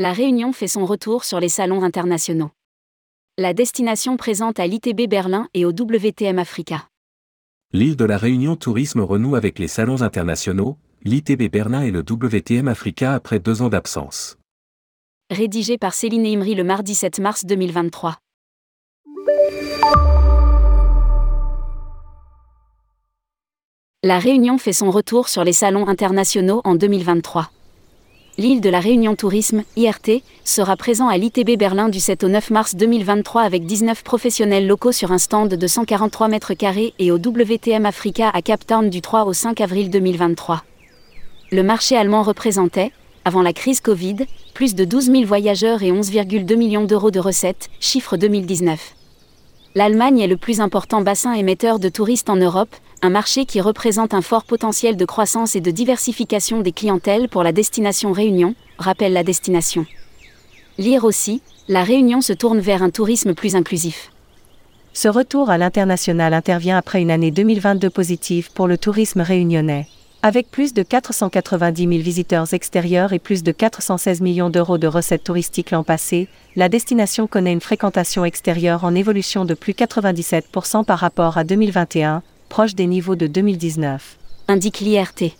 La Réunion fait son retour sur les salons internationaux. La destination présente à l'ITB Berlin et au WTM Africa. L'île de la Réunion Tourisme renoue avec les salons internationaux, l'ITB Berlin et le WTM Africa après deux ans d'absence. Rédigé par Céline Imri le mardi 7 mars 2023. La Réunion fait son retour sur les salons internationaux en 2023. L'île de la Réunion Tourisme, IRT, sera présent à l'ITB Berlin du 7 au 9 mars 2023 avec 19 professionnels locaux sur un stand de 143 mètres carrés et au WTM Africa à Cape Town du 3 au 5 avril 2023. Le marché allemand représentait, avant la crise Covid, plus de 12 000 voyageurs et 11,2 millions d'euros de recettes, chiffre 2019. L'Allemagne est le plus important bassin émetteur de touristes en Europe, un marché qui représente un fort potentiel de croissance et de diversification des clientèles pour la destination Réunion, rappelle la destination. Lire aussi, la Réunion se tourne vers un tourisme plus inclusif. Ce retour à l'international intervient après une année 2022 positive pour le tourisme réunionnais. Avec plus de 490 000 visiteurs extérieurs et plus de 416 millions d'euros de recettes touristiques l'an passé, la destination connaît une fréquentation extérieure en évolution de plus 97% par rapport à 2021, proche des niveaux de 2019. Indique l'IRT.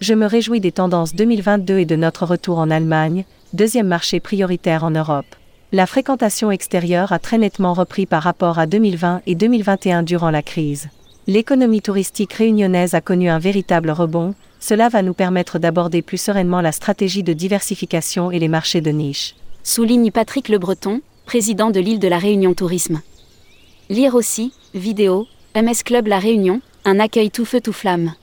Je me réjouis des tendances 2022 et de notre retour en Allemagne, deuxième marché prioritaire en Europe. La fréquentation extérieure a très nettement repris par rapport à 2020 et 2021 durant la crise. L'économie touristique réunionnaise a connu un véritable rebond, cela va nous permettre d'aborder plus sereinement la stratégie de diversification et les marchés de niche. Souligne Patrick Le Breton, président de l'île de la Réunion Tourisme. Lire aussi, vidéo, MS Club La Réunion, un accueil tout feu tout flamme.